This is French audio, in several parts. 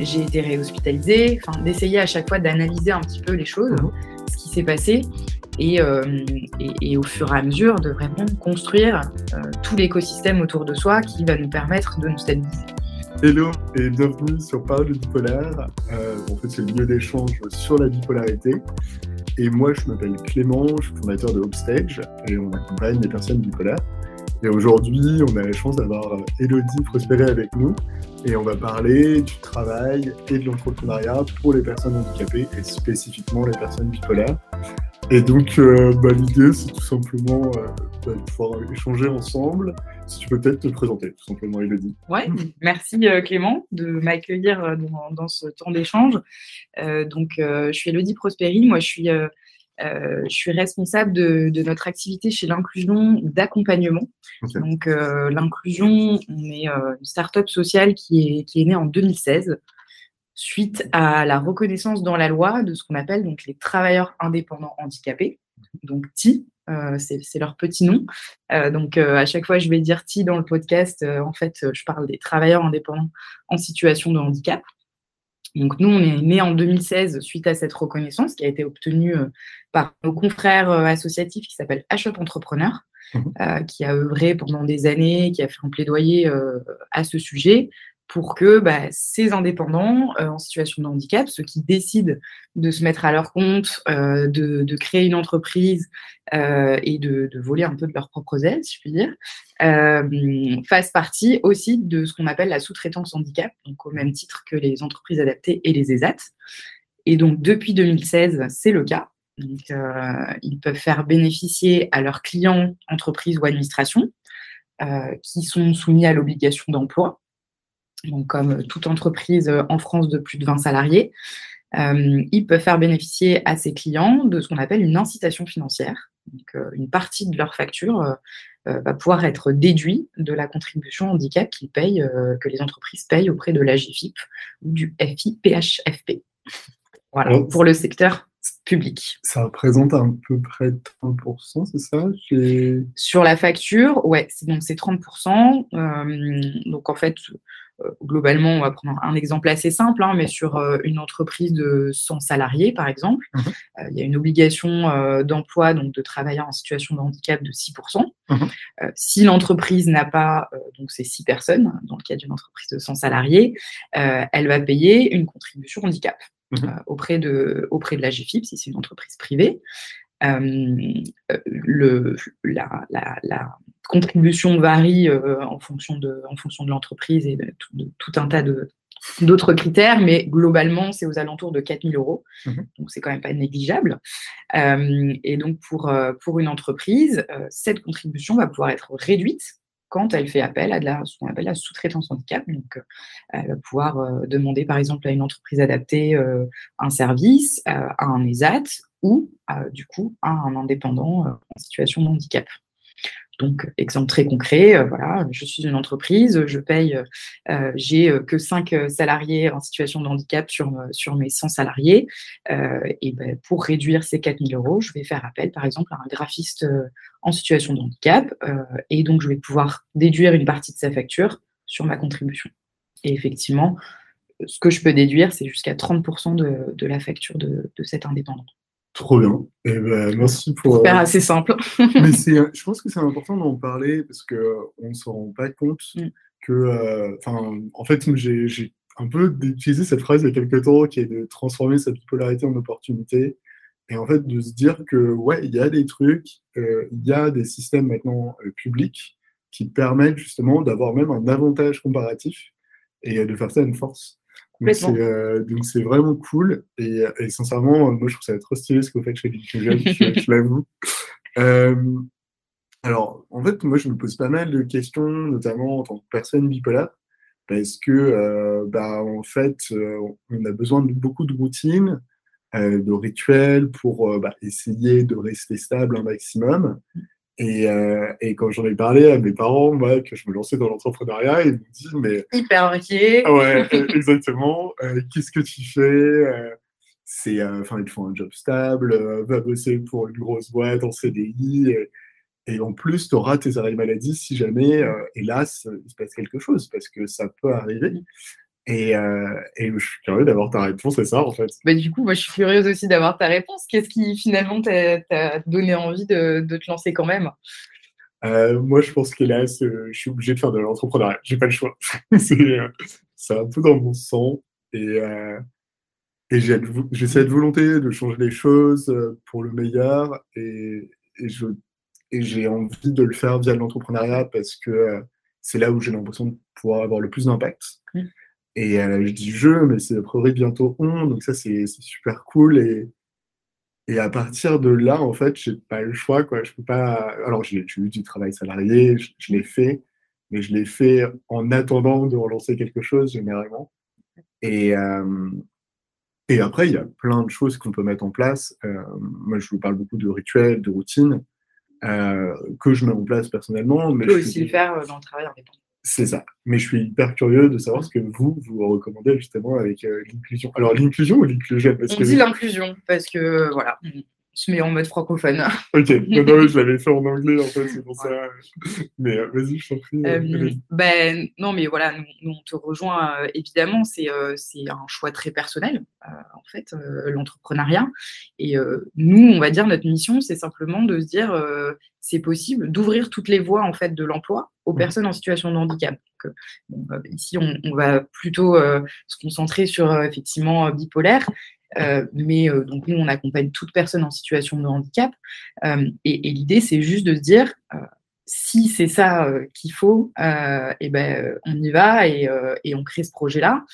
j'ai été réhospitalisée, enfin d'essayer à chaque fois d'analyser un petit peu les choses, mhm. ce qui s'est passé, et, et, au fur et à mesure de vraiment construire tout l'écosystème autour de soi qui va nous permettre de nous stabiliser. Hello et bienvenue sur Parole de bipolaire. en fait, c'est le lieu d'échange sur la bipolarité. Et moi, je m'appelle Clément, je suis fondateur de Hopestage et on accompagne les personnes bipolaires. Et aujourd'hui, on a la chance d'avoir Elodie Prospéré avec nous et on va parler du travail et de l'entrepreneuriat pour les personnes handicapées et spécifiquement les personnes bipolaires. Et donc, euh, bah, l'idée, c'est tout simplement euh, bah, de pouvoir échanger ensemble. Si tu peux peut-être te présenter, tout simplement, Elodie. Oui, merci euh, Clément de m'accueillir dans, ce temps d'échange. donc, je suis Elodie Prosperi. Moi, je suis, je suis responsable de, notre activité chez l'inclusion d'accompagnement. Donc, l'inclusion, on est une start-up sociale qui est, qui est née en 2016 suite à la reconnaissance dans la loi de ce qu'on appelle donc les travailleurs indépendants handicapés, donc TI, euh, c'est leur petit nom. Euh, donc euh, à chaque fois je vais dire TI dans le podcast, en fait je parle des travailleurs indépendants en situation de handicap. Donc nous on est né en 2016 suite à cette reconnaissance qui a été obtenue par nos confrères associatifs qui s'appellent HUP Entrepreneurs. Mmh qui a œuvré pendant des années, qui a fait un plaidoyer à ce sujet, pour que bah, ces indépendants euh, en situation de handicap, ceux qui décident de se mettre à leur compte, euh, de, créer une entreprise euh, et de, voler un peu de leurs propres ailes, si je puis dire, fassent partie aussi de ce qu'on appelle la sous-traitance handicap, donc au même titre que les entreprises adaptées et les ESAT. Et donc depuis 2016, c'est le cas. Ils peuvent faire bénéficier à leurs clients, entreprises ou administrations, qui sont soumis à l'obligation d'emploi, donc comme toute entreprise euh, en France de plus de 20 salariés, euh, ils peuvent faire bénéficier à ses clients de ce qu'on appelle une incitation financière. Donc, euh, une partie de leur facture va pouvoir être déduite de la contribution handicap qu'ils payent, que les entreprises payent auprès de l'AGFIP ou du FIPHFP. Voilà, pour le secteur public. Ça représente à peu près 30%, c'est ça? Sur la facture, ouais, c'est donc c'est 30%. donc en fait, euh, globalement, on va prendre un exemple assez simple, hein, mais sur euh, une entreprise de 100 salariés, par exemple, mmh euh, il y a une obligation d'emploi, donc de travailleurs en situation de handicap de 6%. Mmh si l'entreprise n'a pas, donc c'est 6 personnes, dans le cas d'une entreprise de 100 salariés, elle va payer une contribution handicap. Mmh auprès de, auprès de la GFIP, si c'est une entreprise privée. le, la, la, contribution varie euh, en fonction de, en fonction de l'entreprise et de tout, un tas de, d'autres critères, mais globalement, c'est aux alentours de 4 000 euros. Mmh donc, c'est quand même pas négligeable. Euh, et donc, pour, euh, pour une entreprise, cette contribution va pouvoir être réduite quand elle fait appel à de la, ce qu'on appelle la sous-traitance handicap. Donc, elle va pouvoir demander, par exemple, à une entreprise adaptée un service, à un ESAT ou, du coup, à un indépendant en situation de handicap. Donc, exemple très concret, euh, voilà, je suis une entreprise, je paye, euh, j'ai euh, que 5 salariés en situation de handicap sur, mes 100 salariés. et ben, pour réduire ces 4 000 euros, je vais faire appel, par exemple, à un graphiste en situation de handicap. et donc, je vais pouvoir déduire une partie de sa facture sur ma contribution. Et effectivement, ce que je peux déduire, c'est jusqu'à 30% de, de, la facture de, de cet indépendant. Trop bien. Eh ben, merci pour. Super, euh, assez simple. mais je pense que c'est important d'en parler parce qu'on ne se rend pas compte mm. que. Euh, en fait, j'ai un peu utilisé cette phrase il y a quelques temps qui est de transformer sa bipolarité en opportunité. Et en fait, de se dire que, ouais, il y a des trucs, euh, il y a des systèmes maintenant publics qui permettent justement d'avoir même un avantage comparatif et de faire ça une force. Euh, donc c'est vraiment cool. Et, sincèrement, moi je trouve ça trop stylé ce que vous faites chez Inclusion, je, je l'avoue. Euh, alors, en fait, moi je me pose pas mal de questions, notamment en tant que personne bipolaire, parce que, euh, bah, en fait, on a besoin de beaucoup de routines, de rituels pour bah, essayer de rester stable un maximum. Et, euh, et, quand j'en ai parlé à mes parents, moi, que je me lançais dans l'entrepreneuriat, ils m'ont dit, mais... Hyper inquiet. Ouais, exactement. Euh, qu'est-ce que tu fais euh, C'est, enfin, il faut un job stable, va bosser pour une grosse boîte en CDI. Et, en plus, tu auras tes arrêts maladie si jamais, hélas, il se passe quelque chose, parce que ça peut arriver. Et, je suis curieux d'avoir ta réponse à ça, en fait. Bah, du coup, moi, je suis curieuse aussi d'avoir ta réponse. Qu'est-ce qui, finalement, t'a donné envie de, te lancer quand même? Moi, je pense que là, je suis obligé de faire de l'entrepreneuriat. J'ai pas le choix. c'est un peu dans mon sang. Et, et j'ai cette volonté de changer les choses pour le meilleur. Et, et j'ai envie de le faire via l'entrepreneuriat parce que c'est là où j'ai l'impression de pouvoir avoir le plus d'impact. Mmh. Et euh, je dis je, mais c'est a priori bientôt on, donc ça c'est super cool. Et, et à partir de là, en fait, j'ai pas le choix. Quoi. Je peux pas. Alors, j'ai eu du travail salarié, je, l'ai fait, mais je l'ai fait en attendant de relancer quelque chose généralement. Et, euh, et après, il y a plein de choses qu'on peut mettre en place. Euh, moi, je vous parle beaucoup de rituels, de routines. Euh, que je mets en place personnellement. Mais tu peux aussi le faire dans le travail indépendant. C'est ça. Mais je suis hyper curieux de savoir ce que vous, vous recommandez justement avec euh, l'inclusion. Alors, l'inclusion ou l'inclusion? On dit l'inclusion, parce que voilà, met en mode francophone. ok, non, non, je l'avais fait en anglais en fait, c'est pour ça. Mais euh, vas-y, je t'en prie. Euh, ben, non, mais voilà, nous, on te rejoint euh, évidemment, c'est un choix très personnel en fait, l'entrepreneuriat. Et nous, on va dire, notre mission, c'est simplement de se dire, c'est possible d'ouvrir toutes les voies en fait de l'emploi aux mmh. personnes en situation de handicap. ici, on, on, va plutôt se concentrer sur effectivement bipolaire, euh, mais euh, donc nous, on accompagne toute personne en situation de handicap. Euh, et, l'idée, c'est juste de se dire, si c'est ça qu'il faut, et eh ben, on y va et, on crée ce projet-là.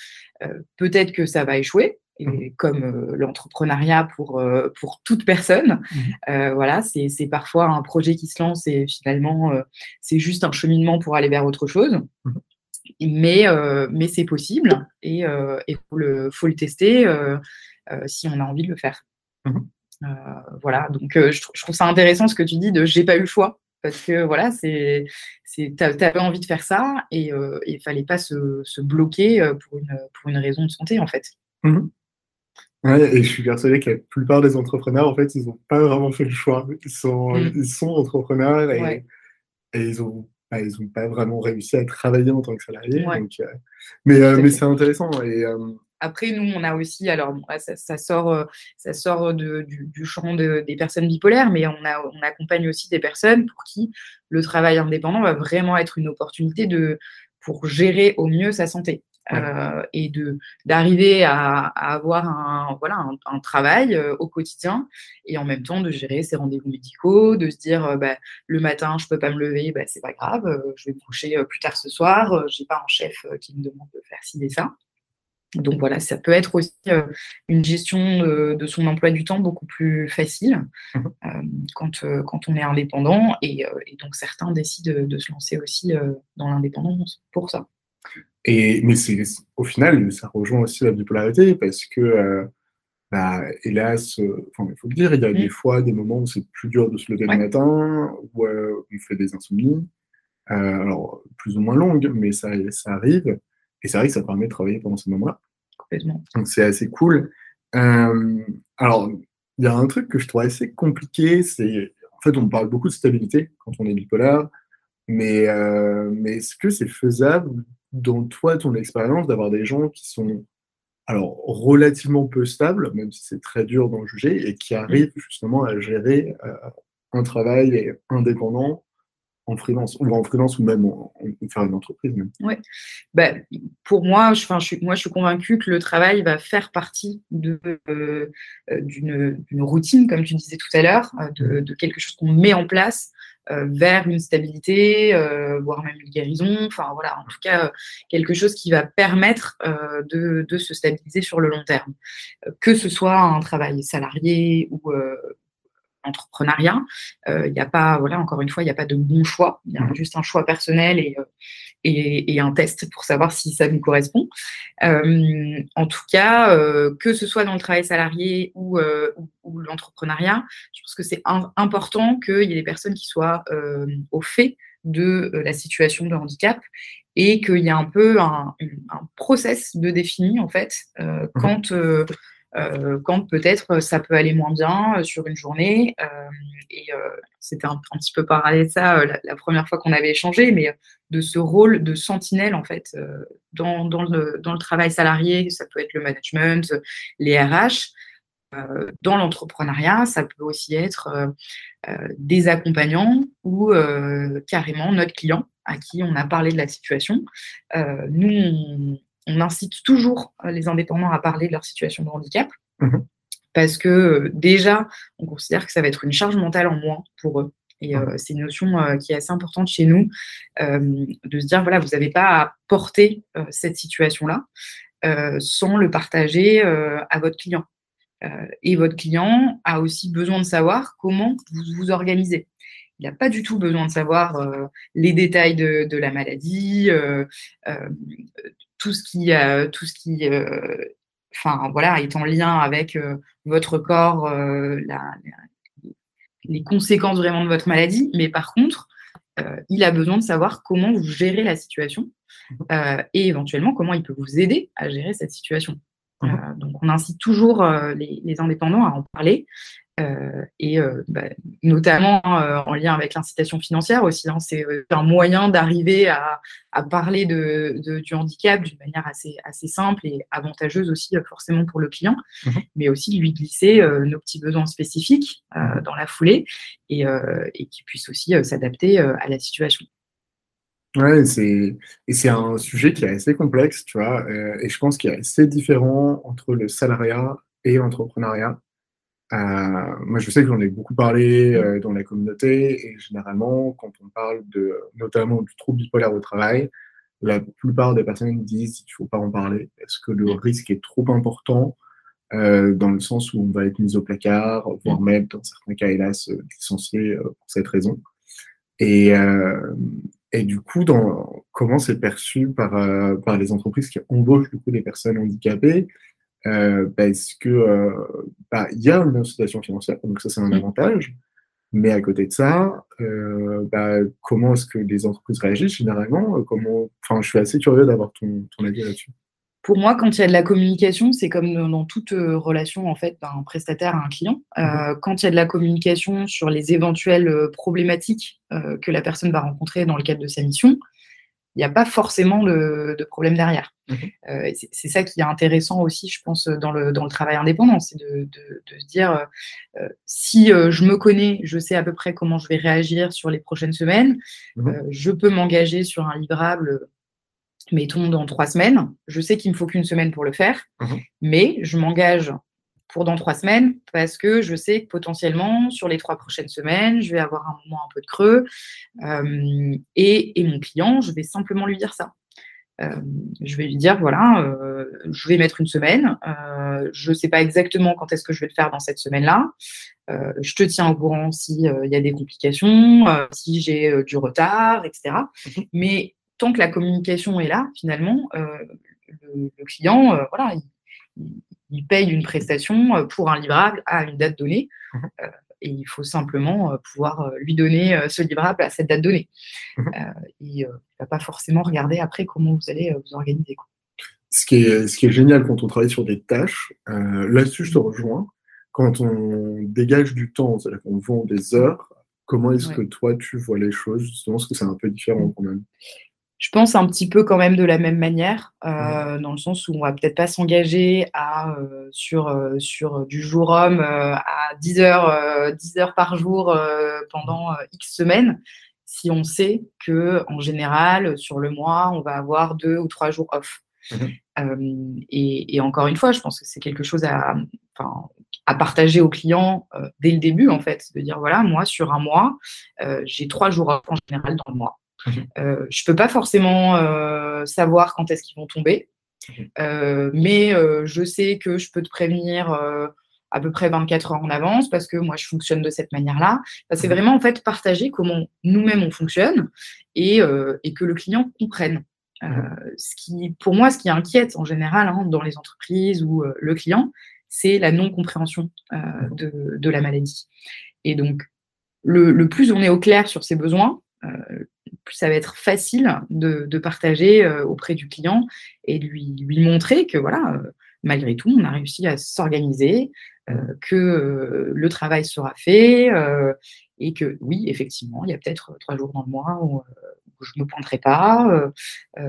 Peut-être que ça va échouer, et mmh. comme l'entrepreneuriat pour, pour toute personne. Mmh. voilà, c'est parfois un projet qui se lance et finalement, c'est juste un cheminement pour aller vers autre chose. Mmh. Mais, mais c'est possible et il faut, le, faut le tester. Euh, si on a envie de le faire. Mmh euh, voilà, donc euh, je, trouve ça intéressant ce que tu dis de j'ai pas eu le choix parce que voilà, c'est, tu avais envie de faire ça et il fallait pas se, bloquer pour une, pour une raison de santé en fait. Mmh ouais, et je suis persuadé que la plupart des entrepreneurs, en fait, ils n'ont pas vraiment fait le choix. Ils sont, mmh. ils sont entrepreneurs et, et ils ont bah, n'ont pas vraiment réussi à travailler en tant que salariés. mais, mais c'est intéressant. Et, après, nous, on a aussi, alors ça, sort, euh, ça sort du, champ des personnes bipolaires, mais on, a, on accompagne aussi des personnes pour qui le travail indépendant va vraiment être une opportunité de, pour gérer au mieux sa santé. Euh, et de d'arriver à, avoir un voilà un, travail euh, au quotidien et en même temps de gérer ses rendez-vous médicaux, de se dire bah, le matin je peux pas me lever, bah, c'est pas grave, je vais me coucher plus tard ce soir, j'ai pas un chef qui me demande de faire ci et ça. Donc voilà, ça peut être aussi euh, une gestion de, son emploi du temps beaucoup plus facile mmh euh, quand, euh, quand, on est indépendant et, donc certains décident de, se lancer aussi dans l'indépendance pour ça. Et, mais au final, ça rejoint aussi la bipolarité parce que, bah, hélas, il faut le dire, il y a mmh. des fois des moments où c'est plus dur de se lever le matin, où on fait des insomnies, alors plus ou moins longues, mais ça, ça arrive. Et c'est vrai que ça permet de travailler pendant ce moment-là. Complètement. Donc c'est assez cool. Euh, alors, il y a un truc que je trouve assez compliqué, c'est en fait on parle beaucoup de stabilité quand on est bipolaire, mais, euh, mais est-ce que c'est faisable dans toi, ton expérience, d'avoir des gens qui sont alors relativement peu stables, même si c'est très dur d'en juger, et qui arrivent justement à gérer euh, un travail indépendant en freelance ou en freelance ou même en, faire une entreprise même. Ouais. Bah, pour moi, je, je suis, moi, je suis convaincue que le travail va faire partie de, euh, d'une, routine, comme tu disais tout à l'heure, euh, de, quelque chose qu'on met en place euh, vers une stabilité, voire même une guérison. Enfin voilà, en tout cas, quelque chose qui va permettre de, de, se stabiliser sur le long terme. que ce soit un travail salarié ou entrepreneuriat. Euh, il n'y a pas, voilà, encore une fois, il n'y a pas de bon choix. Il y a mmh. juste un choix personnel euh, et, et, un test pour savoir si ça nous correspond. Euh, en tout cas, que ce soit dans le travail salarié ou, ou, l'entrepreneuriat, je pense que c'est important qu'il y ait des personnes qui soient au fait de la situation de handicap et qu'il y a un peu un, un process de défini en fait mmh. quand quand peut-être ça peut aller moins bien sur une journée. et c'était un, petit peu parallèle de ça la, première fois qu'on avait échangé, mais de ce rôle de sentinelle en fait dans, dans, le, dans, le, travail salarié, ça peut être le management, les RH. dans l'entrepreneuriat, ça peut aussi être des accompagnants ou carrément notre client à qui on a parlé de la situation. nous, on incite toujours euh, les indépendants à parler de leur situation de handicap. Mhm. Parce que euh, déjà, on considère que ça va être une charge mentale en moins pour eux. Et euh, c'est une notion qui est assez importante chez nous, de se dire, voilà, vous n'avez pas à porter cette situation-là sans le partager à votre client. et votre client a aussi besoin de savoir comment vous vous organisez. Il n'a pas du tout besoin de savoir les détails de, de la maladie, tout ce qui, euh, tout ce qui euh, enfin, voilà, est en lien avec euh, votre corps, les conséquences vraiment de votre maladie. Mais par contre, il a besoin de savoir comment vous gérez la situation et éventuellement comment il peut vous aider à gérer cette situation. Mmh. donc, on incite toujours les, les, indépendants à en parler euh, et euh, bah, notamment euh, en lien avec l'incitation financière aussi. Hein, c'est un moyen d'arriver à, parler de, du handicap d'une manière assez, assez simple et avantageuse aussi forcément pour le client, mmh mais aussi de lui glisser nos petits besoins spécifiques dans la foulée et, et qu'il puisse aussi s'adapter à la situation. Ouais, c'est et c'est un sujet qui est assez complexe, tu vois, et je pense qu'il est assez différent entre le salariat et l'entrepreneuriat. Euh, moi, je sais que j'en ai beaucoup parlé euh, dans la communauté et généralement, quand on parle de, notamment du trouble bipolaire au travail, la plupart des personnes disent qu'il ne faut pas en parler parce que le risque est trop important euh, dans le sens où on va être mis au placard, voire mm. même, dans certains cas, hélas, licencié pour cette raison. Et, et du coup, dans, comment c'est perçu par, par les entreprises qui embauchent du coup des personnes handicapées? Euh, parce que euh, bah, il y a une incitation financière, donc ça c'est un avantage. Mais à côté de ça, euh, bah, comment est-ce que les entreprises réagissent généralement Comment, enfin, je suis assez curieux d'avoir ton, ton avis là-dessus. Pour moi, quand il y a de la communication, c'est comme dans toute relation en fait d'un prestataire à un client. Mmh quand il y a de la communication sur les éventuelles problématiques que la personne va rencontrer dans le cadre de sa mission, il n'y a pas forcément de, problème derrière. Mhm. Euh, c'est ça qui est intéressant aussi, je pense, dans le, dans le travail indépendant, c'est de, se dire, euh, si euh, je me connais, je sais à peu près comment je vais réagir sur les prochaines semaines, mhm. je peux m'engager sur un livrable, mettons, dans trois semaines. Je sais qu'il ne me faut qu'une semaine pour le faire, mhm. mais je m'engage pour dans trois semaines parce que je sais que potentiellement, sur les trois prochaines semaines, je vais avoir un moment un peu de creux. Euh, et, mon client, je vais simplement lui dire ça. Euh, je vais lui dire, voilà, euh, je vais mettre une semaine. je ne sais pas exactement quand est-ce que je vais le faire dans cette semaine-là. je te tiens au courant s'il y a des complications, si j'ai du retard, etc. Mhm. Mais tant que la communication est là, finalement, le, le, client, voilà, il, il paye une prestation euh, pour un livrable à une date donnée. Mhm. Euh, et il faut simplement euh, pouvoir lui donner ce livrable à cette date donnée. Mhm. il ne va pas forcément regarder après comment vous allez vous organiser. Ce, qui est, ce qui est génial quand on travaille sur des tâches, là-dessus je te rejoins, quand on dégage du temps, c'est-à-dire qu'on vend des heures, comment est-ce que toi tu vois les choses? Justement, parce que c'est un peu différent quand même je pense un petit peu quand même de la même manière, euh, dans le sens où on va peut-être pas s'engager à euh, sur, euh, sur du jour homme à 10 heures, 10 heures par jour pendant X semaines, si on sait que en général sur le mois on va avoir deux ou trois jours off. Mmh. Et, encore une fois, je pense que c'est quelque chose à, à partager aux clients dès le début en fait, de dire voilà moi sur un mois j'ai trois jours off en général dans le mois. Mhm. Euh, je ne peux pas forcément euh, savoir quand est-ce qu'ils vont tomber, mhm. euh, mais je sais que je peux te prévenir à peu près 24 heures en avance parce que moi je fonctionne de cette manière-là. c'est mhm. vraiment en fait partager comment nous-mêmes on fonctionne et, que le client comprenne. ce qui, pour moi, ce qui inquiète en général hein, dans les entreprises ou le client, c'est la non-compréhension de, la maladie. Et donc, le, plus on est au clair sur ses besoins, plus ça va être facile de, partager euh, auprès du client et lui, lui montrer que voilà, euh, malgré tout, on a réussi à s'organiser, que le travail sera fait et que oui, effectivement, il y a peut-être trois jours dans le mois où, je ne me pointerai pas, tu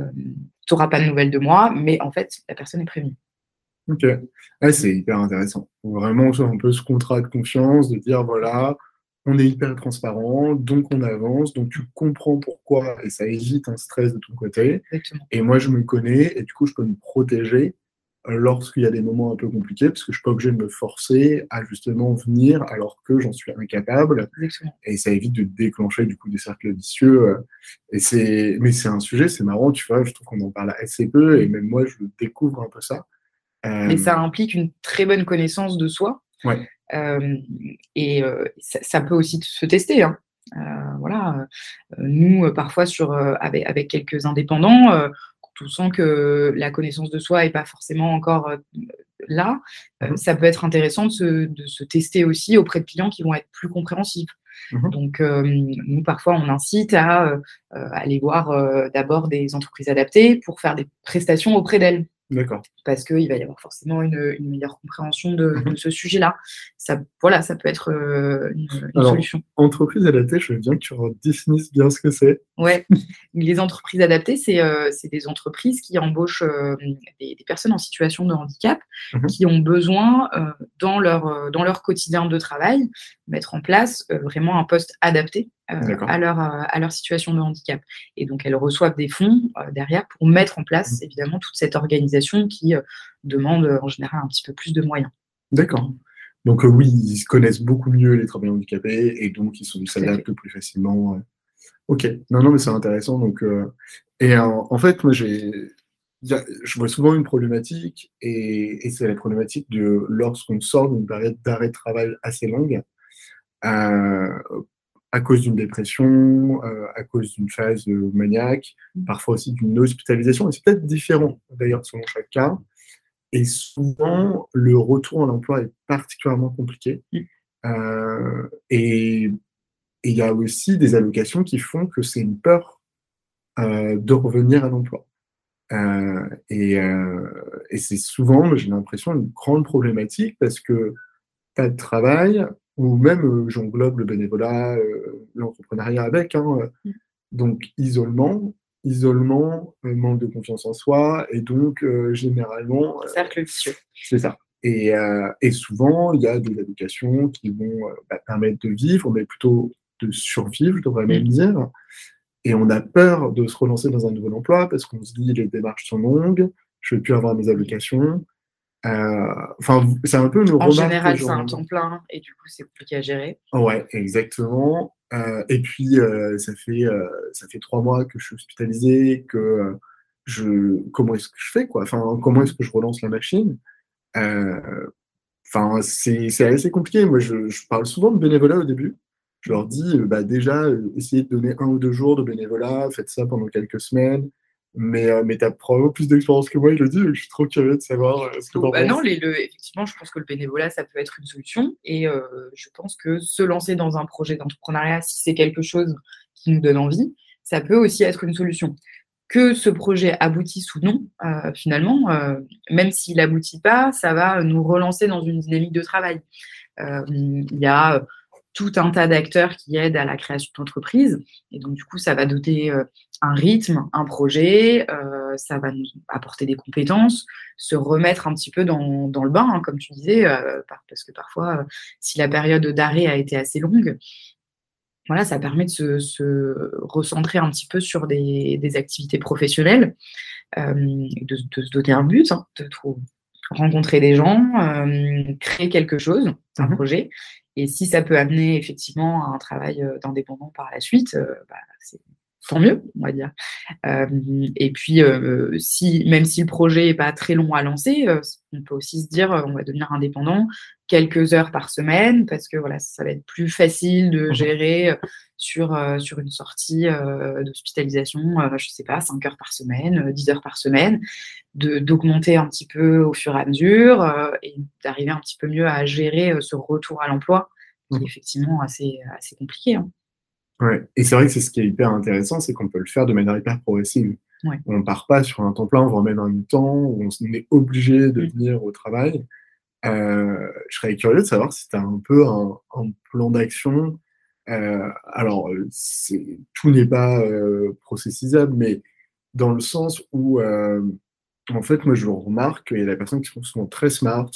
n'auras pas de nouvelles de moi, mais en fait, la personne est prévenue. Ok, c'est hyper intéressant. Vraiment, un peu ce contrat de confiance, de dire voilà, on est hyper transparent, donc on avance, donc tu comprends pourquoi et ça évite un stress de ton côté. Et moi, je me connais et du coup, je peux me protéger lorsqu'il y a des moments un peu compliqués, parce que je suis pas obligé de me forcer à justement venir alors que j'en suis incapable. Et ça évite de déclencher du coup des cercles vicieux. Et c'est, mais c'est un sujet, c'est marrant, tu vois, je trouve qu'on en parle assez peu et même moi, je découvre un peu ça. Mais ça implique une très bonne connaissance de soi. Euh, et euh, ça, peut aussi se tester. Hein. Euh, voilà. Nous, parfois, sur, avec, avec, quelques indépendants, quand on sent que la connaissance de soi n'est pas forcément encore là, mmh ça peut être intéressant de se, de se, tester aussi auprès de clients qui vont être plus compréhensifs. Mmh Donc, nous, parfois, on incite à aller voir d'abord des entreprises adaptées pour faire des prestations auprès d'elles. D'accord. Parce qu'il va y avoir forcément une, meilleure compréhension de, mhm. ce sujet-là. Ça, voilà, ça peut être euh, une, solution. Entreprise adaptée, je veux bien que tu redéfinisses bien ce que c'est. Ouais, les entreprises adaptées, c'est euh, des entreprises qui embauchent euh, des, personnes en situation de handicap mhm. qui ont besoin, dans, leur, dans leur quotidien de travail, mettre en place vraiment un poste adapté à, leur, à leur situation de handicap. Et donc, elles reçoivent des fonds derrière pour mettre en place, mhm. évidemment, toute cette organisation qui demande en général un petit peu plus de moyens. D'accord. Donc oui, ils connaissent beaucoup mieux les travailleurs handicapés et donc ils s'adaptent plus facilement. Ok, non, non, mais c'est intéressant. Donc, et en, fait, moi, j'ai, je vois souvent une problématique et, c'est la problématique de lorsqu'on sort d'une période d'arrêt de travail assez longue, à cause d'une dépression, à cause d'une phase maniaque, mmh. parfois aussi d'une hospitalisation. Et c'est peut-être différent d'ailleurs selon chaque cas. Et souvent, le retour à l'emploi est particulièrement compliqué. Euh, et il y a aussi des allocations qui font que c'est une peur euh, de revenir à l'emploi. Euh, et, c'est souvent, j'ai l'impression, une grande problématique parce que pas de travail, ou même j'englobe le bénévolat, l'entrepreneuriat avec, hein, mm. donc isolement, isolement, manque de confiance en soi, et donc euh, généralement. Euh, Cercle vicieux. C'est ça. Et, euh, et, souvent, il y a des éducations qui vont bah, permettre de vivre, mais plutôt de survivre, je devrais même dire. Et on a peur de se relancer dans un nouvel emploi parce qu'on se dit les démarches sont longues, je ne vais plus avoir mes allocations. Enfin, c'est un peu une En général, c'est un temps plein et du coup, c'est compliqué à gérer. Ouais, exactement. Euh, et puis, euh, ça, fait, euh, ça fait trois mois que je suis hospitalisé, que je. Comment est-ce que je fais, quoi? Enfin, comment est-ce que je relance la machine? Enfin, c'est assez compliqué. Moi, je, je, parle souvent de bénévolat au début. Je leur dis, bah, déjà, essayez de donner un ou deux jours de bénévolat, faites ça pendant quelques semaines. Mais, euh, mais tu as probablement plus d'expérience que moi, je le dis, je suis trop curieux de savoir ce que tu bah Non, effectivement, je pense que le bénévolat, ça peut être une solution. Et euh, je pense que se lancer dans un projet d'entrepreneuriat, si c'est quelque chose qui nous donne envie, ça peut aussi être une solution. Que ce projet aboutisse ou non, euh, finalement, même s'il n'aboutit pas, ça va nous relancer dans une dynamique de travail. Il y a tout un tas d'acteurs qui aident à la création d'entreprises. Et donc, du coup, ça va doter euh, un rythme, un projet, euh, ça va nous apporter des compétences, se remettre un petit peu dans, dans le bain, hein, comme tu disais, euh, parce que parfois, si la période d'arrêt a été assez longue, voilà, ça permet de se, se recentrer un petit peu sur des, des activités professionnelles, de, de, se donner un but, hein, de rencontrer des gens, créer quelque chose, un mmh projet, et si ça peut amener effectivement à un travail euh, d'indépendant par la suite, euh, bah, c'est tant mieux, on va dire. Euh, et puis, si, même si le projet n'est pas très long à lancer, on peut aussi se dire on va devenir indépendant quelques heures par semaine parce que voilà, ça va être plus facile de mmh gérer sur, sur une sortie d'hospitalisation, je ne sais pas, 5 heures par semaine, 10 heures par semaine, d'augmenter un petit peu au fur et à mesure et d'arriver un petit peu mieux à gérer ce retour à l'emploi qui est mmh. effectivement assez, assez compliqué. Hein. Ouais. Et c'est vrai que c'est ce qui est hyper intéressant, c'est qu'on peut le faire de manière hyper progressive. On ne part pas sur un temps plein, on va même un mi-temps, où on est obligé de mm. venir au travail. Euh, je serais curieux de savoir si tu as un peu un, plan d'action. Euh, alors, tout n'est pas euh, processisable, mais dans le sens où, en fait, moi, je remarque qu'il y a des personnes qui sont souvent très smart,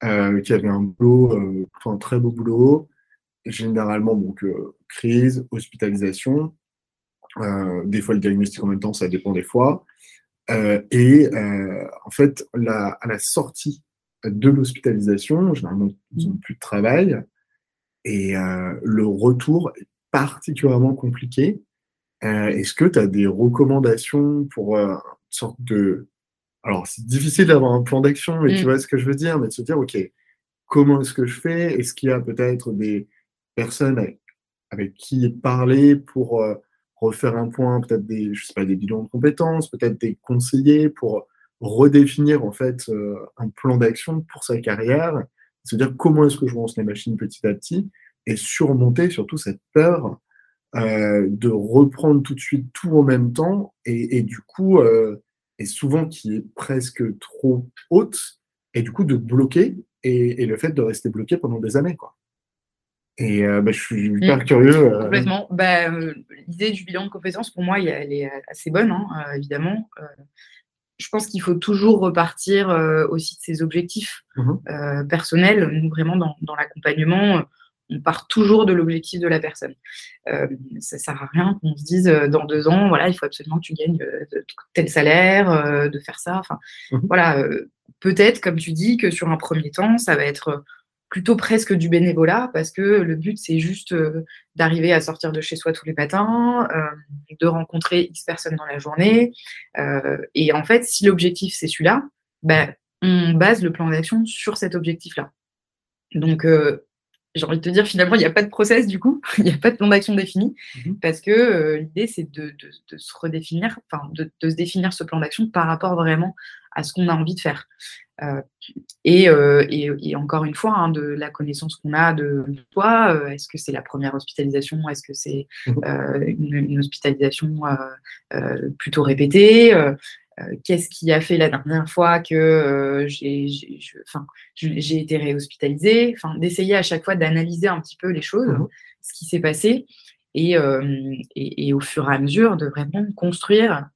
qui avaient un boulot, un très beau boulot, généralement, donc, crise, hospitalisation, des fois le diagnostic en même temps, ça dépend des fois. et en fait, à la sortie de l'hospitalisation, généralement, ils n'ont plus de travail. Et euh, le retour est particulièrement compliqué. Euh, est-ce que tu as des recommandations pour euh, une sorte de... Alors, c'est difficile d'avoir un plan d'action, mais tu mm. vois ce que je veux dire, mais de se dire, OK, comment est-ce que je fais? Est-ce qu'il y a peut-être des personnes avec, qui parler pour refaire un point, peut-être des, je sais pas, des bilans de compétences, peut-être des conseillers pour redéfinir en fait euh, un plan d'action pour sa carrière, se dire comment est-ce que je lance les machines petit à petit et surmonter surtout cette peur euh, de reprendre tout de suite tout en même temps et, du coup, euh, et souvent qui est presque trop haute et du coup de bloquer et, le fait de rester bloqué pendant des années. Quoi. Et bah, je suis hyper mmh. curieux. Complètement. Bah, l'idée du bilan de compétences, pour moi, elle est assez bonne, hein, évidemment je pense qu'il faut toujours repartir euh, aussi de ses objectifs mmh euh, personnels. Nous, vraiment, dans, l'accompagnement, on part toujours de l'objectif de la personne. Euh, ça ne sert à rien qu'on se dise dans deux ans, voilà, il faut absolument que tu gagnes tel salaire, de faire ça. Enfin, mmh voilà, peut-être, comme tu dis, que sur un premier temps, ça va être plutôt presque du bénévolat parce que le but c'est juste euh, d'arriver à sortir de chez soi tous les matins, euh, de rencontrer X personnes dans la journée. Euh, et en fait, si l'objectif c'est celui-là, ben, on base le plan d'action sur cet objectif-là. Donc, j'ai envie de te dire, finalement, il n'y a pas de process du coup, il n'y a pas de plan d'action défini, mmh parce que l'idée c'est de, se redéfinir, enfin de, de, se définir ce plan d'action par rapport vraiment à ce qu'on a envie de faire. Euh, euh, et, encore une fois, hein, de la connaissance qu'on a de toi, euh, est-ce que c'est la première hospitalisation? Est-ce que c'est mmh. une, hospitalisation plutôt répétée? Qu'est-ce qui a fait la dernière fois que j'ai été réhospitalisée? D'essayer à chaque fois d'analyser un petit peu les choses, mmh. ce qui s'est passé, et, et, au fur et à mesure de vraiment construire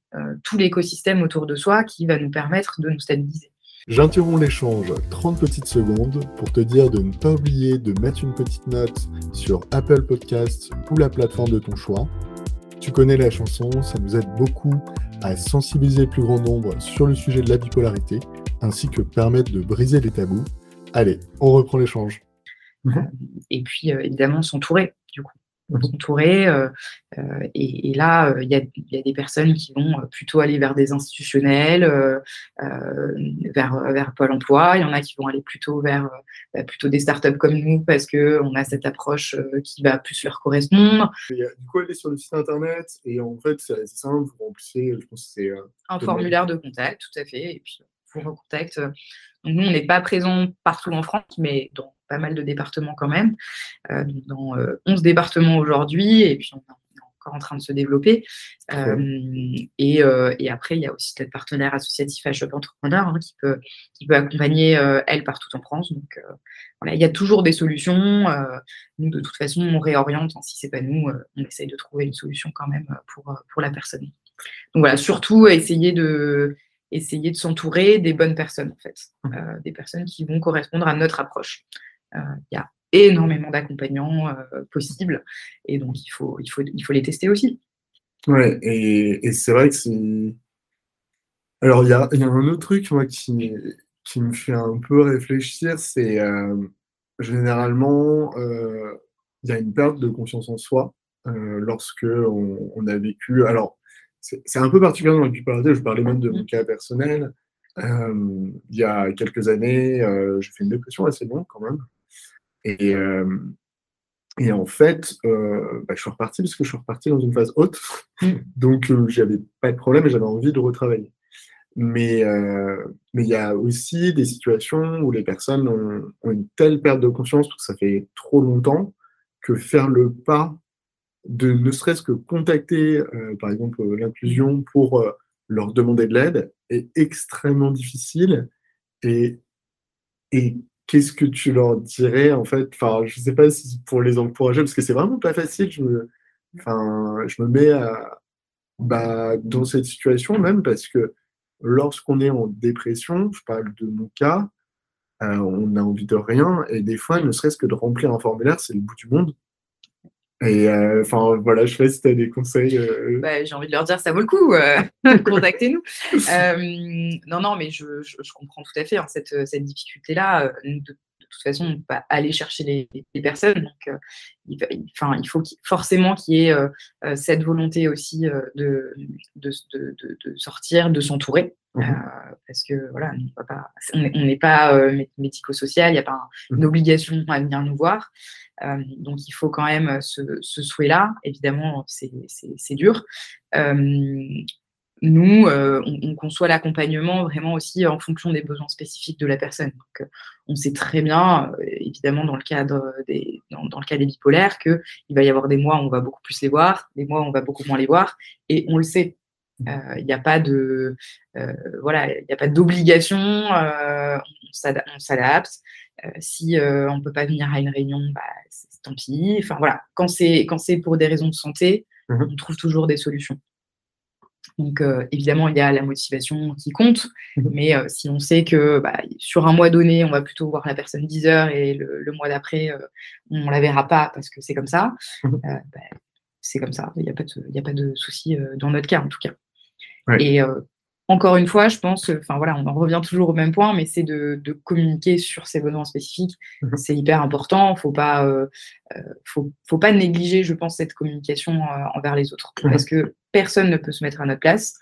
tout l'écosystème autour de soi qui va nous permettre de nous stabiliser. J'interromps l'échange 30 petites secondes pour te dire de ne pas oublier de mettre une petite note sur Apple Podcasts ou la plateforme de ton choix. Tu connais la chanson, ça nous aide beaucoup à sensibiliser le plus grand nombre sur le sujet de la bipolarité, ainsi que permettre de briser les tabous. Allez, on reprend l'échange. Et puis, euh, évidemment, s'entourer, du coup entouré. Euh, euh, et, là, euh, il y, a, des personnes qui vont plutôt aller vers des institutionnels, vers, vers Pôle emploi. Il y en a qui vont aller plutôt vers bah, plutôt des startups comme nous parce qu'on a cette approche qui va plus leur correspondre. du coup, aller sur le site internet et en fait, c'est simple, vous remplissez, je pense c'est. un formulaire de contact, tout à fait. Et puis, vous recontacte. Donc, nous, on n'est pas présent partout en France, mais dans pas mal de départements quand même, euh, dans 11 euh, départements aujourd'hui, et puis on est encore en train de se développer. Euh, et, après, il y a aussi notre partenaire associatif à Shop Entrepreneur hein, qui, peut, qui peut accompagner elle partout en France. Donc voilà, il y a toujours des solutions. nous, de toute façon, on réoriente. Hein, si c'est pas nous, on essaye de trouver une solution quand même pour, pour la personne. Donc voilà, surtout essayer de essayer de s'entourer des bonnes personnes, en fait, mmh. des personnes qui vont correspondre à notre approche. Euh, il y a énormément d'accompagnants euh, possibles. Et donc, il faut, il, faut, il faut les tester aussi. Ouais, et, c'est vrai que c'est. Alors, il y a, y a, un autre truc, moi, qui, qui me fait un peu réfléchir, c'est euh, généralement, il y a une perte de confiance en soi lorsque on, a vécu. Alors, c'est un peu particulier dans la bipolarité, je parlais même de mon cas personnel. il y a quelques années, j'ai fait une dépression assez longue quand même. Et, euh, et en fait, euh, bah, je suis reparti parce que je suis reparti dans une phase haute. Mm. Donc, euh, j'avais pas de problème et j'avais envie de retravailler. Mais mais il y a aussi des situations où les personnes ont, une telle perte de confiance parce que ça fait trop longtemps que faire le pas de ne serait-ce que contacter, par exemple, l'inclusion pour leur demander de l'aide est extrêmement difficile. Et, et qu'est-ce que tu leur dirais en fait? Enfin, je sais pas si pour les encourager, parce que c'est vraiment pas facile. Je me, enfin, je me mets à, bah, dans cette situation même parce que lorsqu'on est en dépression, je parle de mon cas, euh, on a envie de rien et des fois, ne serait-ce que de remplir un formulaire, c'est le bout du monde. Et euh, enfin, voilà, je sais si tu as des conseils. Euh. Bah, j'ai envie de leur dire, ça vaut le coup, contactez-nous. non, non, mais je, comprends tout à fait hein, cette, cette difficulté-là. De, toute façon, pas aller chercher les, personnes. Donc, il, enfin, il faut forcément qu'il y ait cette volonté aussi de, de, sortir, de s'entourer. Mmh parce que voilà, on n'est pas médico-social, il n'y a pas mmh. une obligation à venir nous voir. donc il faut quand même ce, souhait-là. Évidemment, c'est dur. Nous, on, conçoit l'accompagnement vraiment aussi en fonction des besoins spécifiques de la personne. Donc, on sait très bien, évidemment, dans le cadre des, dans, dans le cas des bipolaires, qu'il va y avoir des mois où on va beaucoup plus les voir, des mois où on va beaucoup moins les voir, et on le sait. Il euh, n'y a pas de euh, voilà, il a pas d'obligation. Euh, on s'adapte. si on ne peut pas venir à une réunion, bah, tant pis. Enfin voilà, quand c'est quand c'est pour des raisons de santé, mmh on trouve toujours des solutions. Donc, évidemment, il y a la motivation qui compte, mmh mais si on sait que bah, sur un mois donné, on va plutôt voir la personne 10 heures et le, mois d'après, on ne la verra pas parce que c'est comme ça, mmh bah, c'est comme ça. Il n'y a pas de, souci dans notre cas, en tout cas. Et euh, encore une fois, je pense, enfin voilà, on en revient toujours au même point, mais c'est de, communiquer sur ses besoins spécifiques. Mhm. C'est hyper important. Faut pas, euh, euh, faut, pas négliger, je pense, cette communication envers les autres, mhm. parce que personne ne peut se mettre à notre place.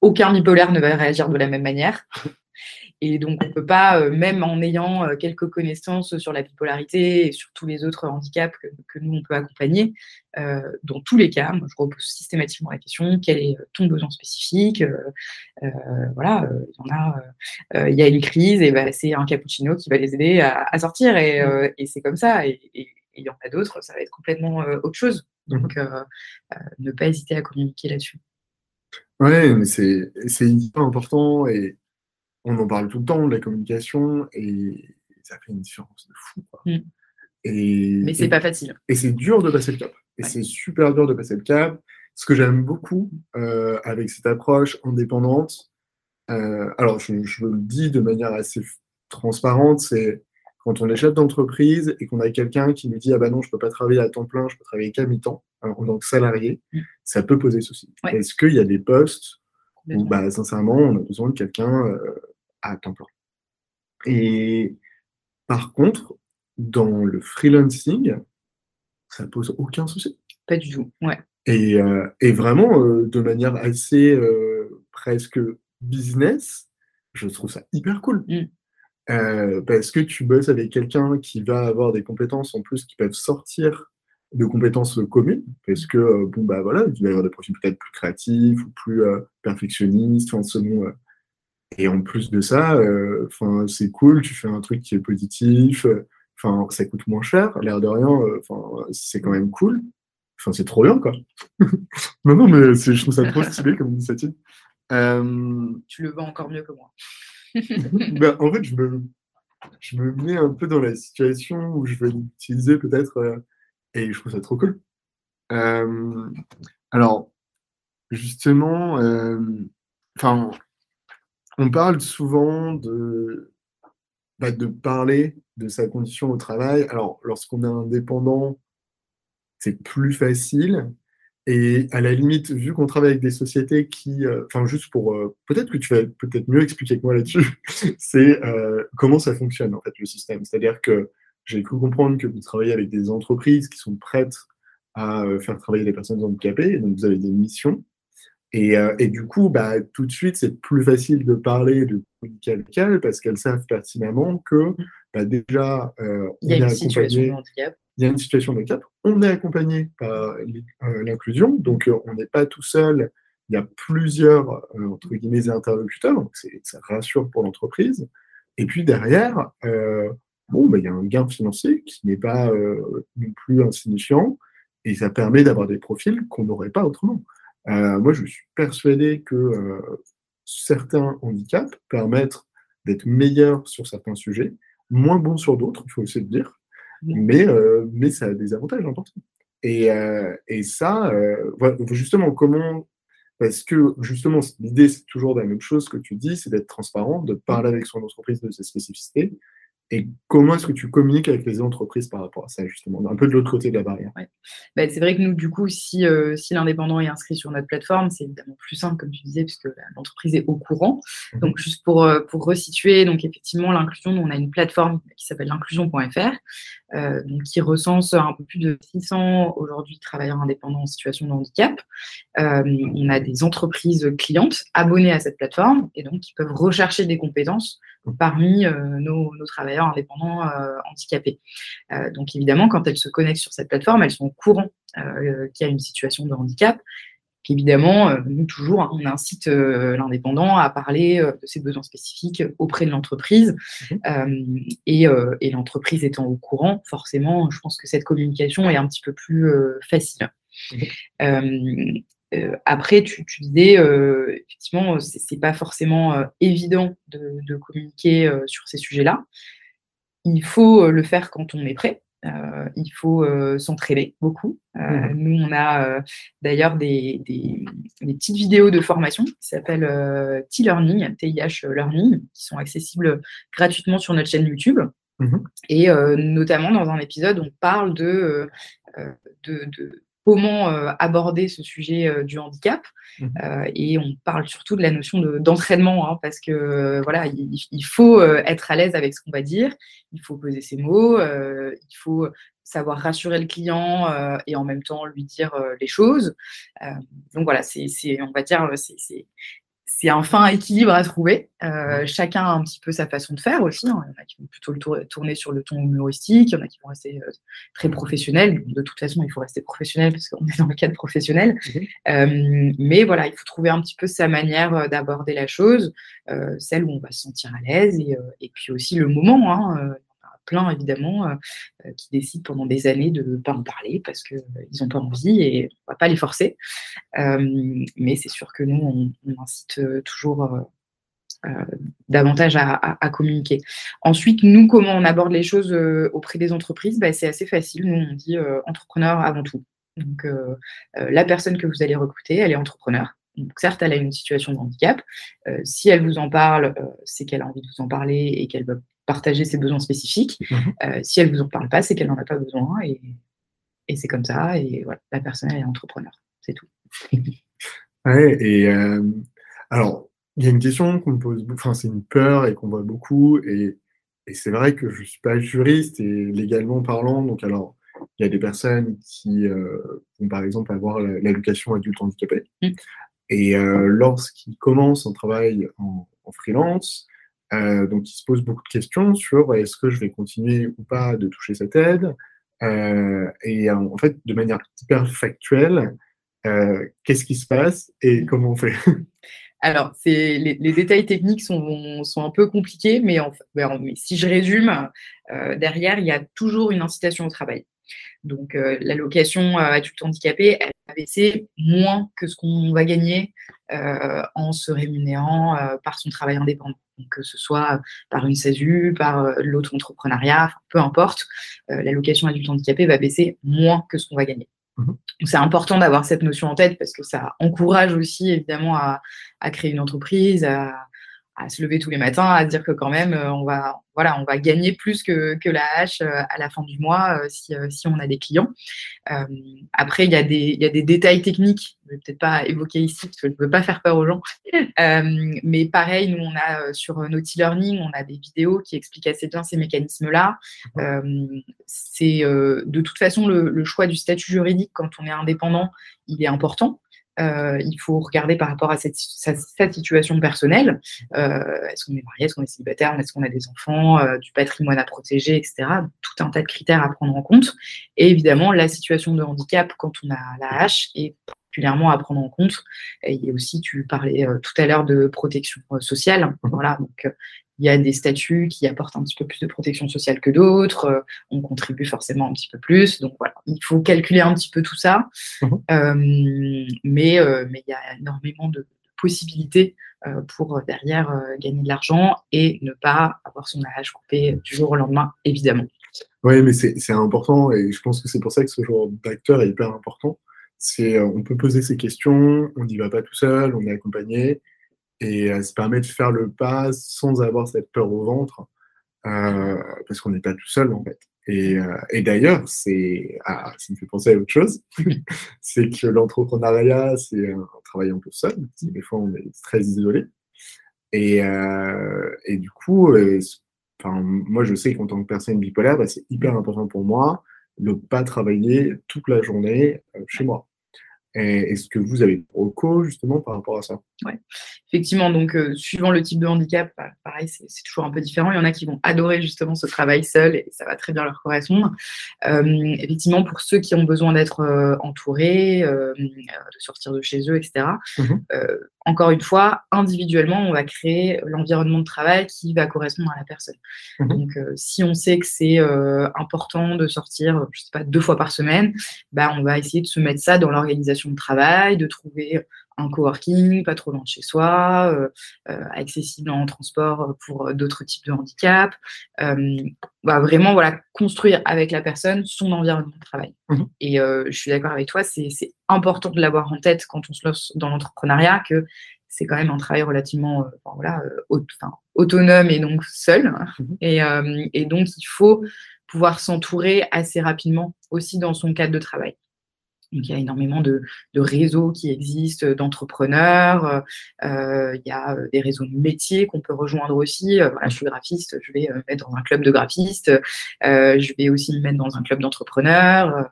aucun bipolaire ne va réagir de la même manière. Et donc, on ne peut pas, euh, même en ayant euh, quelques connaissances sur la bipolarité et sur tous les autres handicaps que, nous, on peut accompagner, euh, dans tous les cas, moi, je repose systématiquement la question, quel est ton besoin spécifique Voilà, il y en a, il y a une crise, et bah, c'est un cappuccino qui va les aider à, sortir, et, et c'est comme ça. Et, il y en a d'autres, ça va être complètement autre chose. Donc, ne pas hésiter à communiquer là-dessus. Oui, mais c'est hyper important et on en parle tout le temps, de la communication, et ça fait une différence de fou. Mm. Et, Mais c'est pas facile. Et c'est dur de passer le cap. Et c'est super dur de passer le cap. Ce que j'aime beaucoup euh, avec cette approche indépendante, euh, alors je, le dis de manière assez transparente, c'est quand on est chef d'entreprise et qu'on a quelqu'un qui nous dit ah bah non je peux pas travailler à temps plein, je peux travailler qu'à mi-temps en tant que salarié, mm. ça peut poser souci. Est-ce qu'il y a des postes où bah sincèrement on a besoin de quelqu'un euh, à temps plein? Et par contre, dans le freelancing, ça pose aucun souci. Pas du tout, ouais. Et, euh, vraiment, euh, de manière assez euh, presque business, je trouve ça hyper cool. Mm. Parce que tu bosses avec quelqu'un qui va avoir des compétences en plus qui peuvent sortir de compétences communes, parce que, bon, bah voilà, il va y avoir des profils peut-être plus créatifs ou plus perfectionnistes, enfin, selon et en plus de ça, euh, enfin c'est cool, tu fais un truc qui est positif, enfin ça coûte moins cher, l'air de rien, euh, enfin c'est quand même cool. Enfin, c'est trop bien, quoi. non, non, mais je trouve ça trop stylé comme initiative. Euh, tu le vends encore mieux que moi. ben, en fait, je me, je me mets un peu dans la situation où je vais l'utiliser peut-être, et je trouve ça trop cool. alors, justement, enfin, on parle souvent de, bah, de parler de sa condition au travail. Alors, lorsqu'on est indépendant, c'est plus facile. Et à la limite, vu qu'on travaille avec des sociétés qui, euh, enfin, juste pour, euh, peut-être que tu vas peut-être mieux expliquer que moi là-dessus, c'est euh, comment ça fonctionne en fait le système. C'est-à-dire que j'ai cru comprendre que vous travaillez avec des entreprises qui sont prêtes à faire travailler des personnes handicapées, donc vous avez des missions. Euh, et, du coup, bah, tout de suite, c'est plus facile de parler de communiquer parce qu'elles savent pertinemment que bah, déjà, euh, on est accompagné. Il y a une situation de handicap. On est accompagné par euh, l'inclusion, donc on n'est pas tout seul. Il y a plusieurs entre guillemets interlocuteurs, donc ça rassure pour l'entreprise. Et puis derrière, bon, bah, il y a un gain financier qui n'est pas non plus insignifiant, et ça permet d'avoir des profils qu'on n'aurait pas autrement. moi, je suis persuadé que certains handicaps permettent d'être meilleurs sur certains sujets, moins bons sur d'autres, il faut aussi le dire, mais, mais ça a des avantages importants. Et, et ça, justement, comment parce que justement, l'idée, c'est toujours la même chose que tu dis, c'est d'être transparent, de parler avec son entreprise de ses spécificités, et comment est-ce que tu communiques avec les entreprises par rapport à ça, justement, un peu de l'autre côté de la barrière? Bah, C'est vrai que nous, du coup, si, euh, si l'indépendant est inscrit sur notre plateforme, c'est évidemment plus simple, comme tu disais, puisque l'entreprise est au courant. Mhm. Donc, juste pour, euh, pour resituer, donc effectivement, l'inclusion, on a une plateforme qui s'appelle l'inclusion.fr, euh, qui recense un peu plus de 600 aujourd'hui travailleurs indépendants en situation de handicap. on a des entreprises clientes abonnées à cette plateforme et donc qui peuvent rechercher des compétences parmi nos, nos travailleurs indépendants euh, handicapés. Euh, donc évidemment, quand elles se connectent sur cette plateforme, elles sont au courant euh, qu'il y a une situation de handicap. Évidemment, nous toujours, hein, on incite l'indépendant à parler de ses besoins spécifiques auprès de l'entreprise. Mhm. et, l'entreprise étant au courant, forcément, je pense que cette communication est un petit peu plus facile. Mhm. après, tu, disais, effectivement, c'est pas forcément évident de communiquer sur ces sujets-là. Il faut euh, le faire quand on est prêt. Euh, il faut euh, s'entraîner beaucoup. Mmh. Nous, on a d'ailleurs des, petites vidéos de formation qui s'appellent T-Learning, TIH Learning, qui sont accessibles gratuitement sur notre chaîne YouTube. Mmh. Et notamment dans un épisode, on parle de, de comment euh, aborder ce sujet euh, du handicap. Mmh. Euh, et on parle surtout de la notion d'entraînement, hein, parce que voilà, il, faut être à l'aise avec ce qu'on va dire, il faut poser ses mots, il faut savoir rassurer le client et en même temps lui dire les choses. donc voilà, c'est, on va dire, c'est, c'est un fin équilibre à trouver. Euh, chacun a un petit peu sa façon de faire aussi. Hein. Il y en a qui vont plutôt le tourner sur le ton humoristique, il y en a qui vont rester euh, très professionnels. De toute façon, il faut rester professionnel parce qu'on est dans le cadre professionnel. Mhm. Euh, mais voilà, il faut trouver un petit peu sa manière d'aborder la chose, celle où on va se sentir à l'aise et, puis aussi le moment. Hein, plein, évidemment, euh, euh, qui décident pendant des années de ne pas en parler parce qu'ils n'ont pas envie et on ne va pas les forcer. Euh, mais c'est sûr que nous, on, incite toujours davantage à, communiquer. Ensuite, nous, comment on aborde les choses auprès des entreprises? Bah, C'est assez facile. Nous, on dit entrepreneur avant tout. Donc, la personne que vous allez recruter, elle est entrepreneur. Donc, certes, elle a une situation de handicap. si elle vous en parle, c'est qu'elle a envie de vous en parler et qu'elle veut partager ses besoins spécifiques. Mhm. Euh, si elle ne vous en parle pas, c'est qu'elle n'en a pas besoin. Et, c'est comme ça. Et voilà, la personne, elle est entrepreneur. C'est tout. ouais, et euh, alors, il y a une question qu'on me pose, enfin, c'est une peur et qu'on voit beaucoup. Et, c'est vrai que je ne suis pas juriste et légalement parlant. Donc, alors, il y a des personnes qui euh, vont, par exemple, avoir l'allocation adulte handicapé. Mm. Et lorsqu'ils commencent un travail en freelance, euh, donc, il se pose beaucoup de questions sur est-ce que je vais continuer ou pas de toucher cette aide? Euh, et en fait, de manière hyper factuelle, euh, qu'est-ce qui se passe et comment on fait? Alors, les, détails techniques sont, un peu compliqués, mais si je résume, derrière, il y a toujours une incitation au travail. Donc, l'allocation adulte handicapé, elle va baisser moins que ce qu'on va gagner en se rémunérant par son travail indépendant que ce soit par une SASU, par euh, l'auto-entrepreneuriat, peu importe, euh, l'allocation adulte handicapé va baisser moins que ce qu'on va gagner. Mhm. C'est important d'avoir cette notion en tête parce que ça encourage aussi évidemment à, à créer une entreprise, à, à se lever tous les matins, à dire que quand même, euh, on va, voilà, on va gagner plus que, que la hache euh, à la fin du mois euh, si, si, on a des clients. après, il y, a des, il y a des détails techniques, je ne vais peut-être pas évoquer ici parce que je ne veux pas faire peur aux gens. mais pareil, nous, on a sur Naughty Learning, on a des vidéos qui expliquent assez bien ces mécanismes-là. c'est de toute façon le, le choix du statut juridique quand on est indépendant, il est important. Euh, il faut regarder par rapport à cette, situation personnelle. Euh, est-ce qu'on est marié, est-ce qu'on est célibataire, est-ce qu'on a des enfants, euh, du patrimoine à protéger, etc. Tout un tas de critères à prendre en compte. Et évidemment, la situation de handicap quand on a la hache est particulièrement à prendre en compte. Et aussi, tu parlais tout à l'heure de protection sociale. Voilà, donc il y a des statuts qui apportent un petit peu plus de protection sociale que d'autres, on contribue forcément un petit peu plus. Donc voilà, il faut calculer un petit peu tout ça. Mmh mais, mais il y a énormément de possibilités pour derrière gagner de l'argent et ne pas avoir son âge coupé du jour au lendemain, évidemment. Oui, mais c'est important et je pense que c'est pour ça que ce genre d'acteur est hyper important. C'est on peut poser ces questions, on n'y va pas tout seul, on est accompagné et ça permet de faire le pas sans avoir cette peur au ventre parce qu'on n'est pas tout seul en fait. Et, et d'ailleurs, ah, ça me fait penser à autre chose, c'est que l'entrepreneuriat, c'est un, travail un peu seul, des fois on est très isolé. Et, et du coup, enfin, moi je sais qu'en tant que personne bipolaire, bah, c'est hyper important pour moi de ne pas travailler toute la journée chez moi. Est-ce que vous avez recours justement par rapport à ça? Oui, effectivement. Donc, euh, suivant le type de handicap, bah, pareil, c'est toujours un peu différent. Il y en a qui vont adorer justement ce travail seul et ça va très bien leur correspondre. Euh, effectivement, pour ceux qui ont besoin d'être euh, entourés, de sortir de chez eux, etc., mmh encore une fois, individuellement, on va créer l'environnement de travail qui va correspondre à la personne. Mmh Donc, si on sait que c'est important de sortir, je sais pas, deux fois par semaine, bah, on va essayer de se mettre ça dans l'organisation de travail, de trouver un coworking, pas trop loin de chez soi, euh, euh, accessible en transport pour d'autres types de handicap. Euh, bah, vraiment, voilà, construire avec la personne son environnement de travail. Mmh Et je suis d'accord avec toi, c'est important de l'avoir en tête quand on se lance dans l'entrepreneuriat, que c'est quand même un travail relativement voilà, autonome et donc seul. Mmh et, et donc, il faut pouvoir s'entourer assez rapidement aussi dans son cadre de travail. Donc, il y a énormément de, réseaux qui existent, d'entrepreneurs. Euh, euh, il y a euh, des réseaux de métiers qu'on peut rejoindre aussi. voilà, je suis graphiste, je vais me mettre dans un club de graphistes. je vais aussi me mettre dans un club d'entrepreneurs.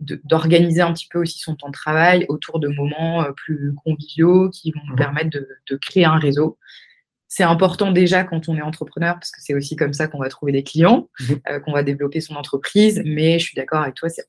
d'organiser un petit peu aussi son temps de travail autour de moments plus conviviaux qui vont nous mmh. permettre de créer un réseau c'est important déjà quand on est entrepreneur, parce que c'est aussi comme ça qu'on va trouver des clients, mhm. euh, qu'on va développer son entreprise. Mais je suis d'accord avec toi, c'est